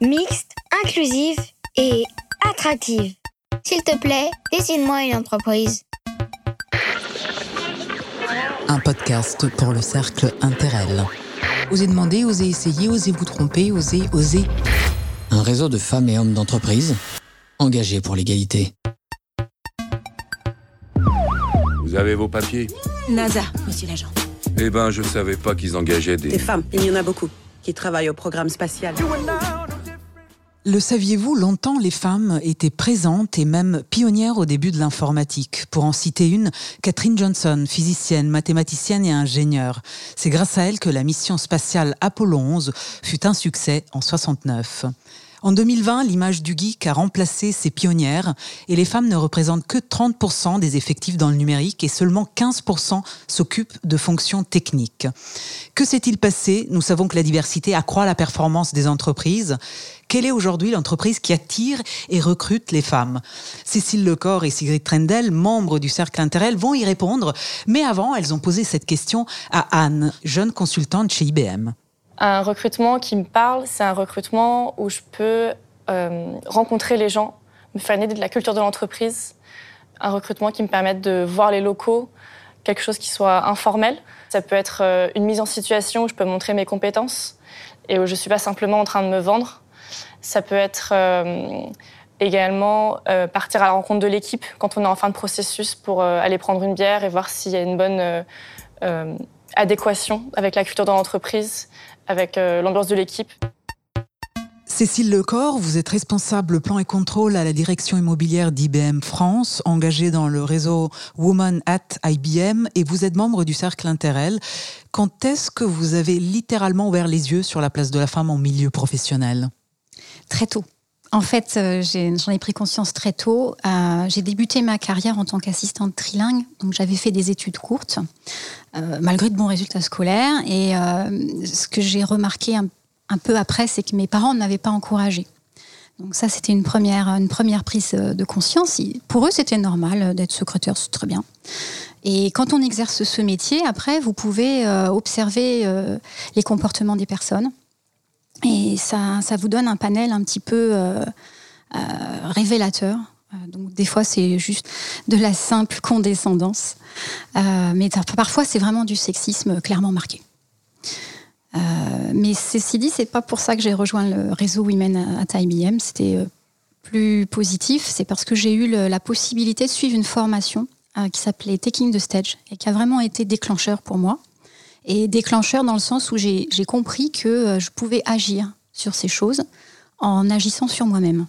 mixte, inclusive et attractive. S'il te plaît, dessine-moi une entreprise. Un podcast pour le cercle Interel. Osez demander, osez essayer, osez vous tromper, osez, osez. Un réseau de femmes et hommes d'entreprise engagés pour l'égalité. Vous avez vos papiers? NASA, monsieur l'agent. Eh ben, je savais pas qu'ils engageaient des... Des femmes, il y en a beaucoup, qui travaillent au programme spatial. Le saviez-vous, longtemps les femmes étaient présentes et même pionnières au début de l'informatique. Pour en citer une, Catherine Johnson, physicienne, mathématicienne et ingénieure. C'est grâce à elle que la mission spatiale Apollo 11 fut un succès en 69. En 2020, l'image du geek a remplacé ces pionnières et les femmes ne représentent que 30% des effectifs dans le numérique et seulement 15% s'occupent de fonctions techniques. Que s'est-il passé? Nous savons que la diversité accroît la performance des entreprises. Quelle est aujourd'hui l'entreprise qui attire et recrute les femmes? Cécile Lecor et Sigrid Trendel, membres du Cercle Interel, vont y répondre. Mais avant, elles ont posé cette question à Anne, jeune consultante chez IBM. Un recrutement qui me parle, c'est un recrutement où je peux euh, rencontrer les gens, me faire une idée de la culture de l'entreprise. Un recrutement qui me permette de voir les locaux, quelque chose qui soit informel. Ça peut être euh, une mise en situation où je peux montrer mes compétences et où je ne suis pas simplement en train de me vendre. Ça peut être euh, également euh, partir à la rencontre de l'équipe quand on est en fin de processus pour euh, aller prendre une bière et voir s'il y a une bonne euh, adéquation avec la culture de l'entreprise, avec euh, l'ambiance de l'équipe. Cécile Lecor, vous êtes responsable plan et contrôle à la direction immobilière d'IBM France, engagée dans le réseau Women at IBM et vous êtes membre du Cercle Interel. Quand est-ce que vous avez littéralement ouvert les yeux sur la place de la femme en milieu professionnel? Très tôt. En fait, euh, j'en ai, pris conscience très tôt. Euh, j'ai débuté ma carrière en tant qu'assistante trilingue, donc j'avais fait des études courtes, euh, malgré de bons résultats scolaires. Et ce que j'ai remarqué un, peu après, c'est que mes parents ne m'avaient pas encouragée. Donc ça, c'était une première, une première prise de conscience. Pour eux, c'était normal d'être secrétaire, c'est très bien. Et quand on exerce ce métier, après, vous pouvez observer les comportements des personnes. Et ça, ça vous donne un panel un petit peu euh, euh, révélateur. Euh, Donc des fois c'est juste de la simple condescendance, mais par- parfois c'est vraiment du sexisme clairement marqué. Euh, mais ceci dit, c'est pas pour ça que j'ai rejoint le réseau Women at IBM. C'était plus positif. C'est parce que j'ai eu la possibilité de suivre une formation qui s'appelait Taking the Stage et qui a vraiment été déclencheur pour moi. Et déclencheur dans le sens où j'ai compris que euh, je pouvais agir sur ces choses en agissant sur moi-même,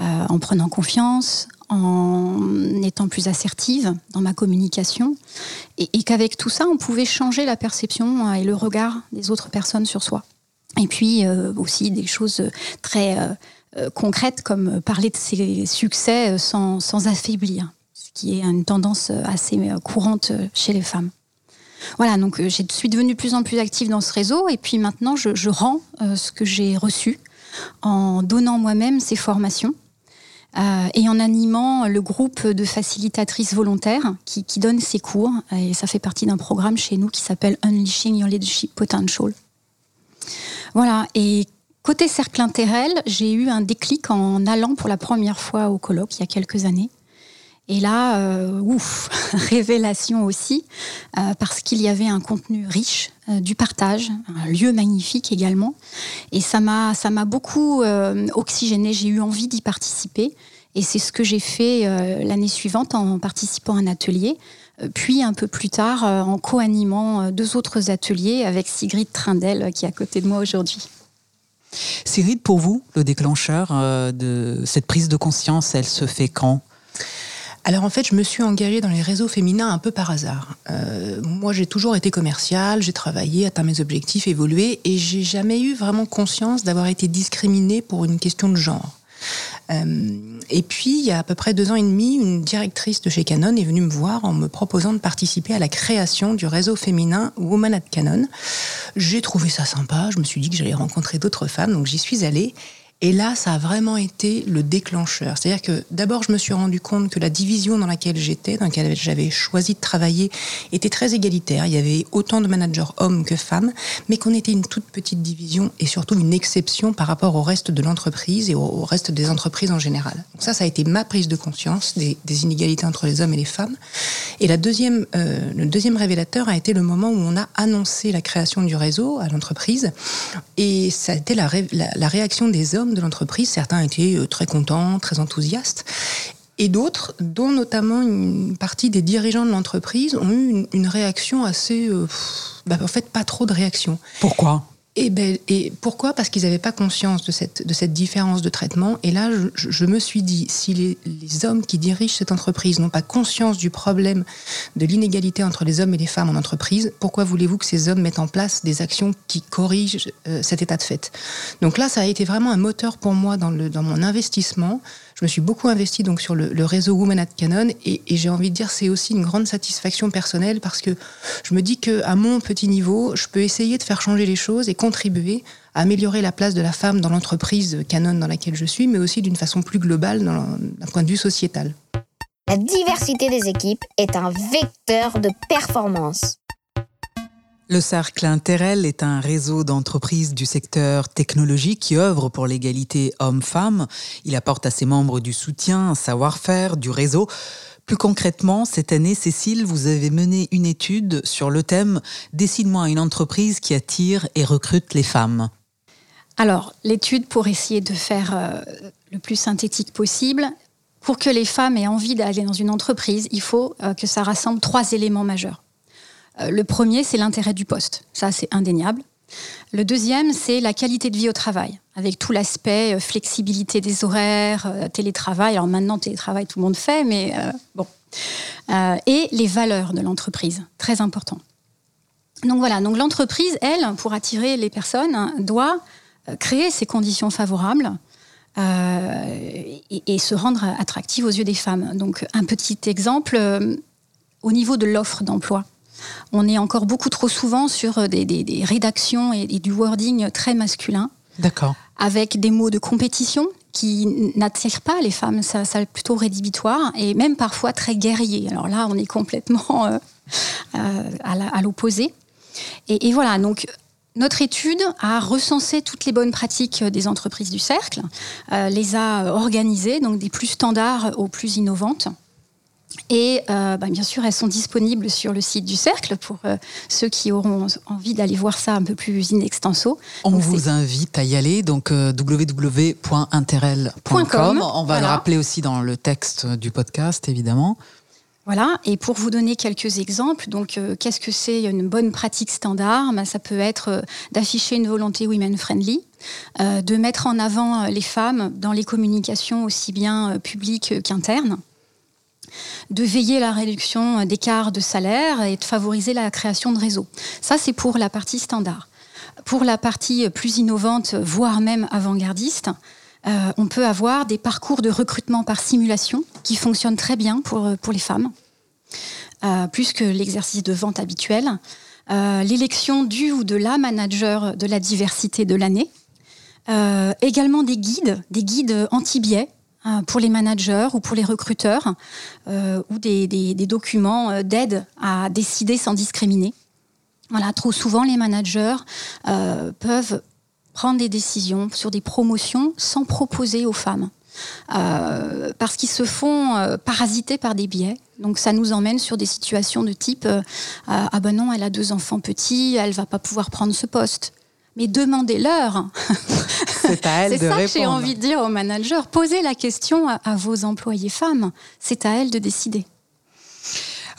Euh, en prenant confiance, en étant plus assertive dans ma communication, et, et qu'avec tout ça, on pouvait changer la perception euh, et le regard des autres personnes sur soi. Et puis euh, aussi des choses très euh, euh, concrètes comme parler de ses succès euh, sans, sans affaiblir, ce qui est une tendance euh, assez euh, courante euh, chez les femmes. Voilà, donc euh, je suis devenue de plus en plus active dans ce réseau et puis maintenant je, rends euh, ce que j'ai reçu en donnant moi-même ces formations euh, et en animant le groupe de facilitatrices volontaires qui, qui donnent ces cours. Et ça fait partie d'un programme chez nous qui s'appelle Unleashing Your Leadership Potential. Voilà, et côté cercle Interel, j'ai eu un déclic en allant pour la première fois au colloque il y a quelques années. Et là, euh, ouf, révélation aussi, euh, parce qu'il y avait un contenu riche, euh, du partage, un lieu magnifique également. Et ça m'a, ça m'a beaucoup oxygéné. J'ai eu envie d'y participer. Et c'est ce que j'ai fait l'année suivante en participant à un atelier. Puis un peu plus tard, en co-animant deux autres ateliers avec Sigrid Trindel, qui est à côté de moi aujourd'hui. Sigrid, pour vous, le déclencheur de cette prise de conscience, elle se fait quand? Alors en fait, je me suis engagée dans les réseaux féminins un peu par hasard. Euh, moi, j'ai toujours été commerciale, j'ai travaillé, atteint mes objectifs, évolué, et j'ai jamais eu vraiment conscience d'avoir été discriminée pour une question de genre. Euh, et puis, il y a à peu près deux ans et demi, une directrice de chez Canon est venue me voir en me proposant de participer à la création du réseau féminin Woman at Canon. J'ai trouvé ça sympa, je me suis dit que j'allais rencontrer d'autres femmes, donc j'y suis allée. Et là, ça a vraiment été le déclencheur. C'est-à-dire que d'abord, je me suis rendu compte que la division dans laquelle j'étais, dans laquelle j'avais choisi de travailler, était très égalitaire. Il y avait autant de managers hommes que femmes, mais qu'on était une toute petite division et surtout une exception par rapport au reste de l'entreprise et au reste des entreprises en général. Donc ça, ça a été ma prise de conscience des, inégalités entre les hommes et les femmes. Et la deuxième, euh, le deuxième révélateur a été le moment où on a annoncé la création du réseau à l'entreprise. Et ça a été la, réaction des hommes de l'entreprise. Certains étaient euh, très contents, très enthousiastes. Et d'autres, dont notamment une partie des dirigeants de l'entreprise, ont eu une, réaction assez... Euh, bah, en fait, pas trop de réaction. Pourquoi? Et, ben, et, pourquoi? Parce qu'ils n'avaient pas conscience de cette, différence de traitement. Et là, je, me suis dit, si les, hommes qui dirigent cette entreprise n'ont pas conscience du problème de l'inégalité entre les hommes et les femmes en entreprise, pourquoi voulez-vous que ces hommes mettent en place des actions qui corrigent euh, cet état de fait? Donc là, ça a été vraiment un moteur pour moi dans mon investissement je me suis beaucoup investi donc sur le, réseau Women at Canon et, j'ai envie de dire c'est aussi une grande satisfaction personnelle parce que je me dis que à mon petit niveau, je peux essayer de faire changer les choses et contribuer à améliorer la place de la femme dans l'entreprise Canon dans laquelle je suis, mais aussi d'une façon plus globale d'un point de vue sociétal. La diversité des équipes est un vecteur de performance. Le Cercle Interel est un réseau d'entreprises du secteur technologique qui œuvre pour l'égalité homme-femme. Il apporte à ses membres du soutien, un savoir-faire, du réseau. Plus concrètement, cette année, Cécile, vous avez mené une étude sur le thème Décide-moi une entreprise qui attire et recrute les femmes. Alors, l'étude, pour essayer de faire euh, le plus synthétique possible, pour que les femmes aient envie d'aller dans une entreprise, il faut euh, que ça rassemble trois éléments majeurs. Euh, le premier, c'est l'intérêt du poste. Ça, c'est indéniable. Le deuxième, c'est la qualité de vie au travail, avec tout l'aspect euh, flexibilité des horaires, euh, télétravail. Alors maintenant, télétravail, tout le monde fait, mais bon. et les valeurs de l'entreprise, très important. Donc voilà, l'entreprise, elle, pour attirer les personnes, doit créer ces conditions favorables et, et, se rendre attractive aux yeux des femmes. Donc un petit exemple, au niveau de l'offre d'emploi on est encore beaucoup trop souvent sur euh, des, rédactions et, du wording très masculin. D'accord. Avec des mots de compétition qui n'attirent pas les femmes, ça, ça plutôt rédhibitoire et même parfois très guerrier. Alors là, on est complètement euh, euh, à l'opposé. Et, voilà, donc notre étude a recensé toutes les bonnes pratiques des entreprises du cercle, les a organisées, donc des plus standards aux plus innovantes. Et euh, bah, bien sûr, elles sont disponibles sur le site du Cercle pour euh, ceux qui auront envie d'aller voir ça un peu plus in extenso. On vous invite à y aller, donc euh, www.interel.com. On va le rappeler aussi dans le texte du podcast, évidemment. Voilà, et pour vous donner quelques exemples, donc qu'est-ce que c'est une bonne pratique standard? Bah, Ça peut être d'afficher une volonté women-friendly, de mettre en avant les femmes dans les communications aussi bien publiques qu'internes, de veiller à la réduction d'écart de salaire et de favoriser la création de réseaux. Ça, c'est pour la partie standard. Pour la partie plus innovante, voire même avant-gardiste, euh, on peut avoir des parcours de recrutement par simulation qui fonctionnent très bien pour, pour les femmes, euh, plus que l'exercice de vente habituel. Euh, l'élection du ou de la manager de la diversité de l'année. également des guides, des guides anti-biais euh, pour les managers ou pour les recruteurs, euh, ou des, documents euh, d'aide à décider sans discriminer. Voilà, trop souvent, les managers peuvent prendre des décisions sur des promotions sans proposer aux femmes. parce qu'ils se font parasiter par des biais. Donc ça nous emmène sur des situations de type ah ben non, elle a deux enfants petits, elle va pas pouvoir prendre ce poste mais demandez-leur. C'est à elle de ça que j'ai envie de dire aux managers. Posez la question à vos employés femmes. C'est à elles de décider.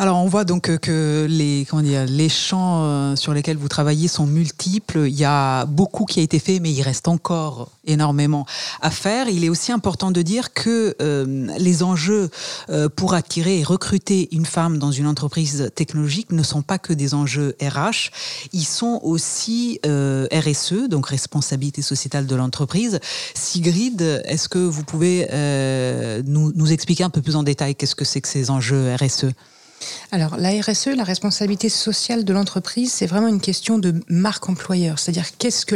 Alors on voit donc que les, comment dire, les champs euh, sur lesquels vous travaillez sont multiples. Il y a beaucoup qui a été fait, mais il reste encore énormément à faire. Il est aussi important de dire que euh, les enjeux euh, pour attirer et recruter une femme dans une entreprise technologique ne sont pas que des enjeux RH, ils sont aussi RSE, donc responsabilité sociétale de l'entreprise. Sigrid, est-ce que vous pouvez nous expliquer un peu plus en détail qu'est-ce que c'est que ces enjeux RSE alors, la RSE, la responsabilité sociale de l'entreprise, c'est vraiment une question de marque employeur. C'est-à-dire qu'est-ce que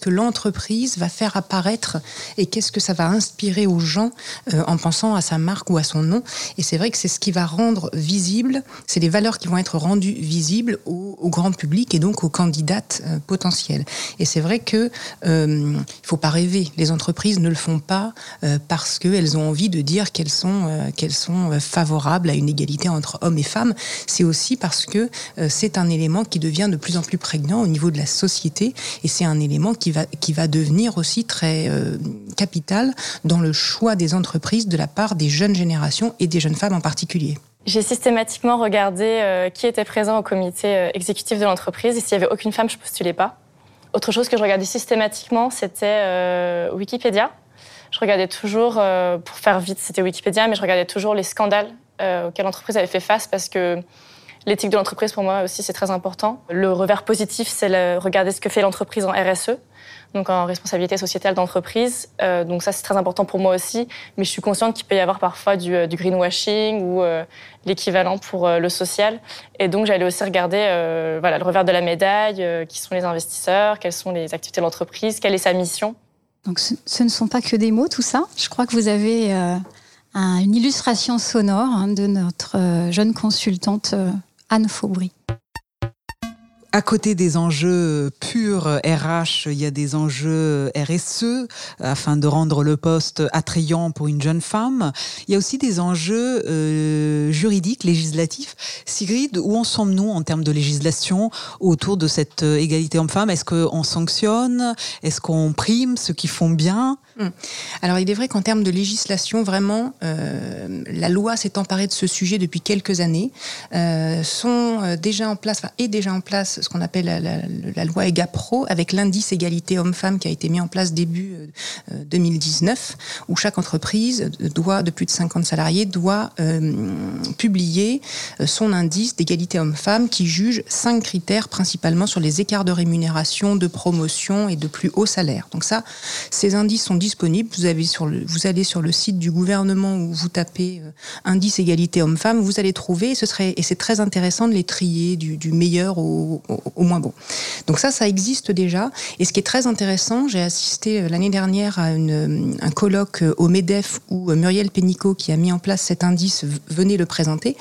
que l'entreprise va faire apparaître et qu'est-ce que ça va inspirer aux gens euh, en pensant à sa marque ou à son nom. Et c'est vrai que c'est ce qui va rendre visible, c'est les valeurs qui vont être rendues visibles au, grand public et donc aux candidates euh, potentielles. Et c'est vrai que euh, il faut pas rêver. Les entreprises ne le font pas euh, parce qu'elles ont envie de dire qu'elles sont, qu'elles sont favorables à une égalité entre hommes et femmes c'est aussi parce que euh, c'est un élément qui devient de plus en plus prégnant au niveau de la société et c'est un élément qui va, qui va devenir aussi très euh, capital dans le choix des entreprises de la part des jeunes générations et des jeunes femmes en particulier. J'ai systématiquement regardé euh, qui était présent au comité exécutif de l'entreprise et s'il n'y avait aucune femme, je ne postulais pas. Autre chose que je regardais systématiquement, c'était Wikipédia. Je regardais toujours, pour faire vite, c'était Wikipédia, mais je regardais toujours les scandales euh, auquel l'entreprise avait fait face parce que l'éthique de l'entreprise, pour moi aussi, c'est très important. Le revers positif, c'est regarder ce que fait l'entreprise en RSE, donc en responsabilité sociétale d'entreprise. Euh, donc ça, c'est très important pour moi aussi. Mais je suis consciente qu'il peut y avoir parfois du, euh, greenwashing ou l'équivalent pour le social. Et donc, j'allais aussi regarder voilà, le revers de la médaille, qui sont les investisseurs, quelles sont les activités de l'entreprise, quelle est sa mission. Donc ce, ne sont pas que des mots, tout ça. Je crois que vous avez une illustration sonore hein, de notre euh, jeune consultante euh, Anne Faubry à côté des enjeux purs RH, il y a des enjeux RSE afin de rendre le poste attrayant pour une jeune femme. Il y a aussi des enjeux euh, juridiques, législatifs. Sigrid, où en sommes-nous en termes de législation autour de cette égalité homme-femme? Est-ce qu'on sanctionne? Est-ce qu'on prime ceux qui font bien? Hmm. Alors il est vrai qu'en termes de législation, vraiment, euh, la loi s'est emparée de ce sujet depuis quelques années. Euh, sont euh, déjà en place, enfin, est déjà en place ce qu'on appelle la, loi EGAPRO avec l'indice égalité homme-femme qui a été mis en place début 2019, où chaque entreprise doit, de plus de 50 salariés, doit publier son indice d'égalité homme-femme qui juge cinq critères principalement sur les écarts de rémunération, de promotion et de plus haut salaire. Donc ça, ces indices sont disponible. Vous, avez sur le, vous allez sur le site du gouvernement où vous tapez euh, indice égalité homme-femme, vous allez trouver, et, ce c'est très intéressant de les trier du, meilleur au, moins bon. Donc ça, ça existe déjà. Et ce qui est très intéressant, j'ai assisté euh, l'année dernière à une, un colloque euh, au MEDEF où Muriel Pénicaud, qui a mis en place cet indice, venait le présenter.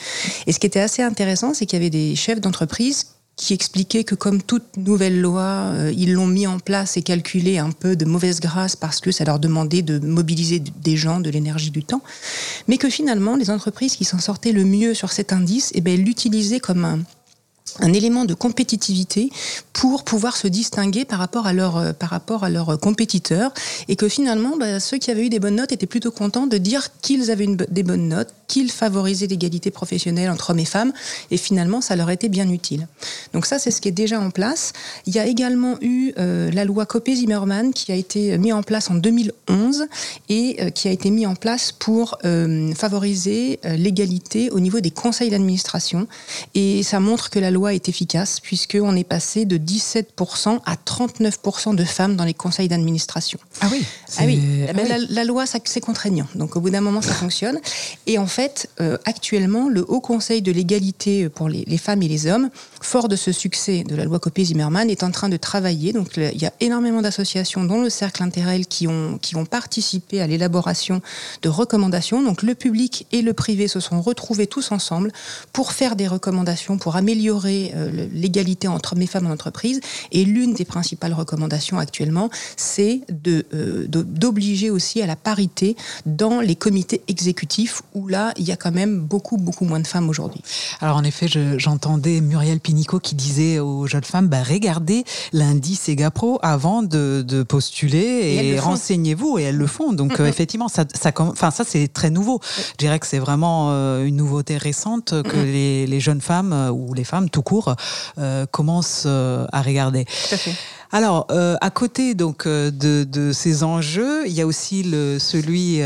Et ce qui était assez intéressant, c'est qu'il y avait des chefs d'entreprise qui expliquait que comme toute nouvelle loi, euh, ils l'ont mis en place et calculé un peu de mauvaise grâce parce que ça leur demandait de mobiliser des gens, de l'énergie, du temps, mais que finalement les entreprises qui s'en sortaient le mieux sur cet indice, eh ben, l'utilisaient comme un, un élément de compétitivité pour pouvoir se distinguer par rapport à leurs euh, par leurs compétiteurs et que finalement bah, ceux qui avaient eu des bonnes notes étaient plutôt contents de dire qu'ils avaient une, des bonnes notes qu'ils favorisaient l'égalité professionnelle entre hommes et femmes. Et finalement ça leur était bien utile. Donc ça c'est ce qui est déjà en place. Il y a également eu euh, la loi Copé-Zimmermann qui a été mise en place en 2011 et euh, qui a été mise en place pour favoriser l'égalité au niveau des conseils d'administration. Et ça montre que la loi est efficace puisqu'on est passé de 17% à 39% de femmes dans les conseils d'administration. Ah oui ah oui. Ah ben, la, loi, c'est contraignant. Donc au bout d'un moment, ça fonctionne. Et en fait, euh, actuellement, le Haut Conseil de l'égalité pour les, femmes et les hommes, fort de ce succès de la loi Copé-Zimmermann, est en train de travailler. Donc il y a énormément d'associations, dont le Cercle Interrel, qui ont, qui ont participé à l'élaboration de recommandations. Donc le public et le privé se sont retrouvés tous ensemble pour faire des recommandations, pour améliorer euh, l'égalité entre hommes et femmes en entreprise. Et l'une des principales recommandations actuellement, c'est euh, d'obliger aussi à la parité dans les comités exécutifs, où là, il y a quand même beaucoup, beaucoup moins de femmes aujourd'hui. Alors en effet, j'entendais Muriel Pinico qui disait aux jeunes femmes, bah, regardez l'indice EGAPRO avant de, postuler et, renseignez-vous, et elles le font. Donc euh, effectivement, ça, ça, enfin, ça c'est très nouveau. Je dirais que c'est vraiment une nouveauté récente que les, les jeunes femmes ou les femmes tout court euh, commence euh, à regarder. Alors, euh, à côté donc de, ces enjeux, il y a aussi le, celui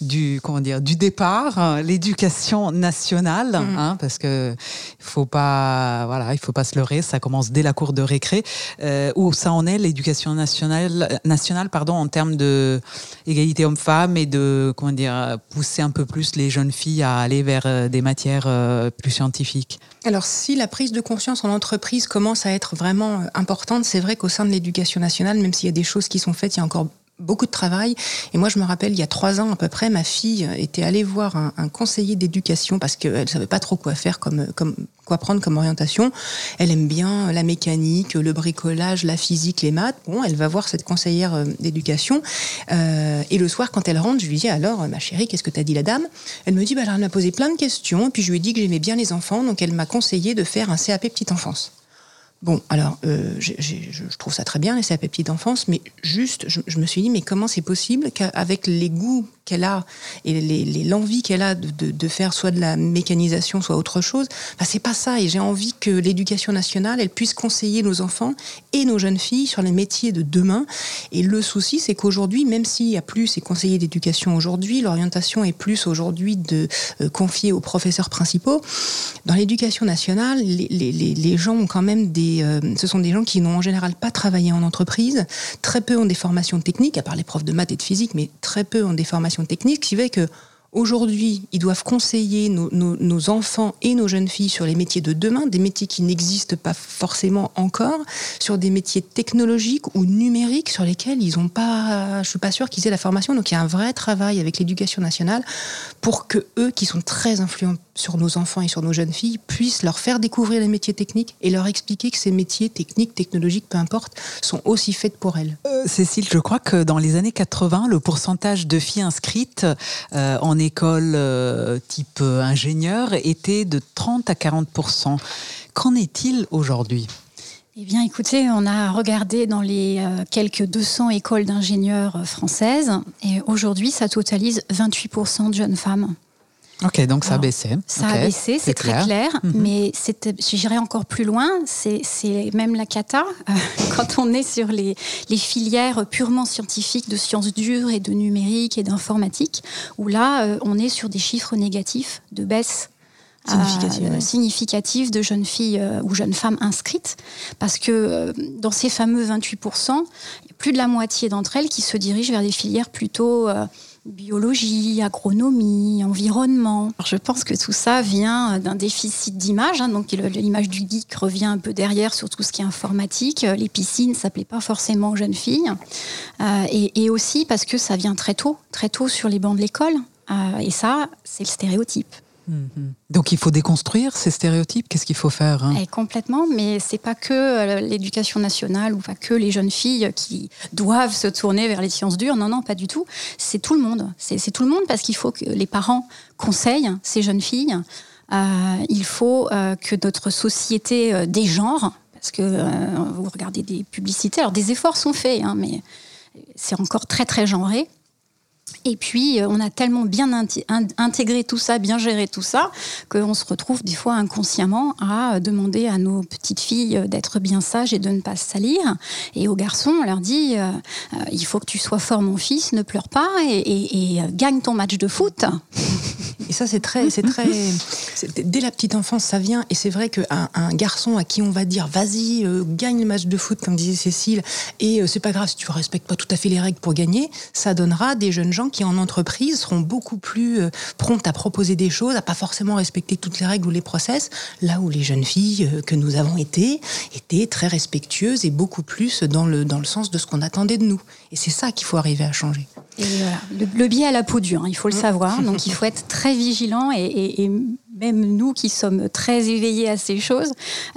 du comment dire du départ, l'éducation nationale, Mm. hein, parce que il faut pas voilà, il faut pas se leurrer, ça commence dès la cour de récré. Euh, où ça en est l'éducation nationale nationale pardon en termes de égalité homme-femme et de comment dire pousser un peu plus les jeunes filles à aller vers euh, des matières euh, plus scientifiques. Alors, si la prise de conscience en entreprise commence à être vraiment importante, c'est vrai qu'au sein de l'éducation nationale, même s'il y a des choses qui sont faites, il y a encore beaucoup de travail. Et moi, je me rappelle, il y a trois ans à peu près, ma fille était allée voir un, conseiller d'éducation parce qu'elle savait pas trop quoi faire, comme, comme quoi prendre comme orientation. Elle aime bien la mécanique, le bricolage, la physique, les maths. Bon, elle va voir cette conseillère euh, d'éducation. Euh, et le soir, quand elle rentre, je lui dis alors, ma chérie, qu'est-ce que t'as dit la dame? Elle me dit, bah, alors, elle m'a posé plein de questions. Et puis je lui ai dit que j'aimais bien les enfants, donc elle m'a conseillé de faire un CAP petite enfance. Bon, alors, euh, je trouve ça très bien, les CAP petite enfance, mais juste, je, je me suis dit, mais comment c'est possible qu'avec les goûts qu'elle a et l'envie qu'elle a de, faire soit de la mécanisation, soit autre chose, bah, c'est pas ça. Et j'ai envie que l'éducation nationale, elle puisse conseiller nos enfants et nos jeunes filles sur les métiers de demain. Et le souci, c'est qu'aujourd'hui, même s'il y a plus ces conseillers d'éducation aujourd'hui, l'orientation est plus aujourd'hui de euh, confier aux professeurs principaux. Dans l'éducation nationale, les- les- les gens ont quand même des, euh, ce sont des gens qui n'ont en général pas travaillé en entreprise. Très peu ont des formations techniques, à part les profs de maths et de physique, mais très peu ont des formations techniques, ce qui fait que Aujourd'hui, ils doivent conseiller nos, enfants et nos jeunes filles sur les métiers de demain, des métiers qui n'existent pas forcément encore, sur des métiers technologiques ou numériques sur lesquels ils n'ont pas, je suis pas sûre qu'ils aient la formation. Donc il y a un vrai travail avec l'éducation nationale pour que eux, qui sont très influents sur nos enfants et sur nos jeunes filles, puissent leur faire découvrir les métiers techniques et leur expliquer que ces métiers techniques, technologiques, peu importe, sont aussi faits pour elles. Euh, Cécile, je crois que dans les années 80, le pourcentage de filles inscrites euh, en école euh, type euh, ingénieur était de 30 à 40% Qu'en est-il aujourd'hui? Eh bien, écoutez, on a regardé dans les euh, quelques 200 écoles d'ingénieurs françaises et aujourd'hui, ça totalise 28% de jeunes femmes. Ok, donc ça a baissé. Ça a baissé, c'est très clair, Mhm. mais c'est- j'irai encore plus loin, c'est même la cata. euh, quand on est sur les, les filières purement scientifiques de sciences dures et de numérique et d'informatique, où là, euh, on est sur des chiffres négatifs de baisse euh, Significative, ouais. significative de jeunes filles euh, ou jeunes femmes inscrites, parce que euh, dans ces fameux 28%, il y a plus de la moitié d'entre elles qui se dirigent vers des filières plutôt euh, biologie, agronomie, environnement. Je pense que tout ça vient d'un déficit d'image, hein, donc l'image du geek revient un peu derrière sur tout ce qui est informatique. Les piscines, ça plaît pas forcément aux jeunes filles, Euh, et, et aussi parce que ça vient très tôt, très tôt sur les bancs de l'école, Euh, et ça, c'est le stéréotype. Mhm. Donc il faut déconstruire ces stéréotypes. Qu'est-ce qu'il faut faire hein? Eh, complètement, mais c'est pas que euh, l'éducation nationale ou pas que les jeunes filles qui doivent se tourner vers les sciences dures. Non, non, pas du tout. C'est tout le monde. C'est tout le monde parce qu'il faut que les parents conseillent ces jeunes filles. Euh, il faut euh, que notre société euh, dégenre, parce que vous regardez des publicités. Alors des efforts sont faits, hein, mais c'est encore très très genré. Et puis, euh, on a tellement bien intégré tout ça, bien géré tout ça, qu'on se retrouve des fois inconsciemment à demander à nos petites filles euh, d'être bien sages et de ne pas se salir. Et aux garçons, on leur dit euh, il faut que tu sois fort, mon fils, ne pleure pas et, gagne ton match de foot. Et ça, c'est très, c'est très, dès la petite enfance, ça vient. Et c'est vrai qu'un un garçon à qui on va dire, vas-y, euh, gagne le match de foot, comme disait Cécile, et euh, c'est pas grave si tu respectes pas tout à fait les règles pour gagner, ça donnera des jeunes gens qui, en entreprise, seront beaucoup plus euh, promptes à proposer des choses, à pas forcément respecter toutes les règles ou les process, là où les jeunes filles euh, que nous avons été étaient très respectueuses et beaucoup plus dans le, dans le sens de ce qu'on attendait de nous. Et c'est ça qu'il faut arriver à changer. Et voilà, le, le biais à la peau dure, hein, il faut le savoir. Donc il faut être très vigilant et, et- et même nous qui sommes très éveillés à ces choses,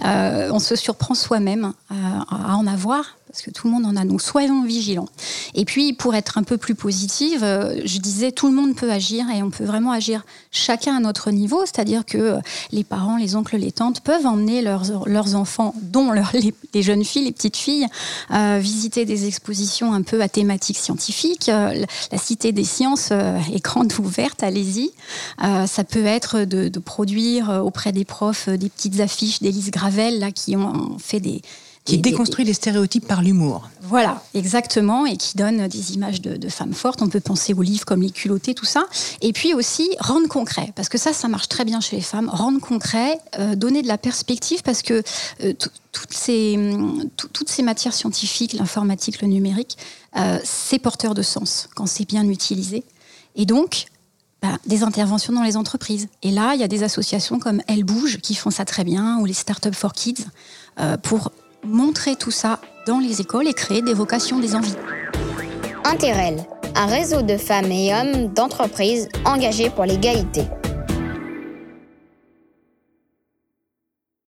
euh, on se surprend soi-même à, à en avoir. Parce que tout le monde en a, donc soyons vigilants. Et puis, pour être un peu plus positive, euh, je disais, tout le monde peut agir et on peut vraiment agir chacun à notre niveau. C'est-à-dire que euh, les parents, les oncles, les tantes peuvent emmener leurs, leurs enfants, dont leurs- les, jeunes filles, les petites filles, euh, visiter des expositions un peu à thématique scientifique. Euh, la- Cité des Sciences est grande ouverte, allez-y. Ça peut être de, de produire auprès des profs des petites affiches d'Élise Gravel là, qui ont fait des... Qui déconstruit les stéréotypes par l'humour. Voilà, exactement, et qui donne des images de, femmes fortes. On peut penser aux livres comme Les culottées, tout ça. Et puis aussi rendre concret, parce que ça, ça marche très bien chez les femmes. Rendre concret, euh, donner de la perspective, parce que euh, toutes, ces, toutes ces matières scientifiques, l'informatique, le numérique, euh, c'est porteur de sens quand c'est bien utilisé. Et donc, bah, des interventions dans les entreprises. Et là, il y a des associations comme Elle Bouge qui font ça très bien, ou les Startups for Kids, pour montrer tout ça dans les écoles et créer des vocations, des envies. Interrel, un réseau de femmes et hommes d'entreprises engagés pour l'égalité.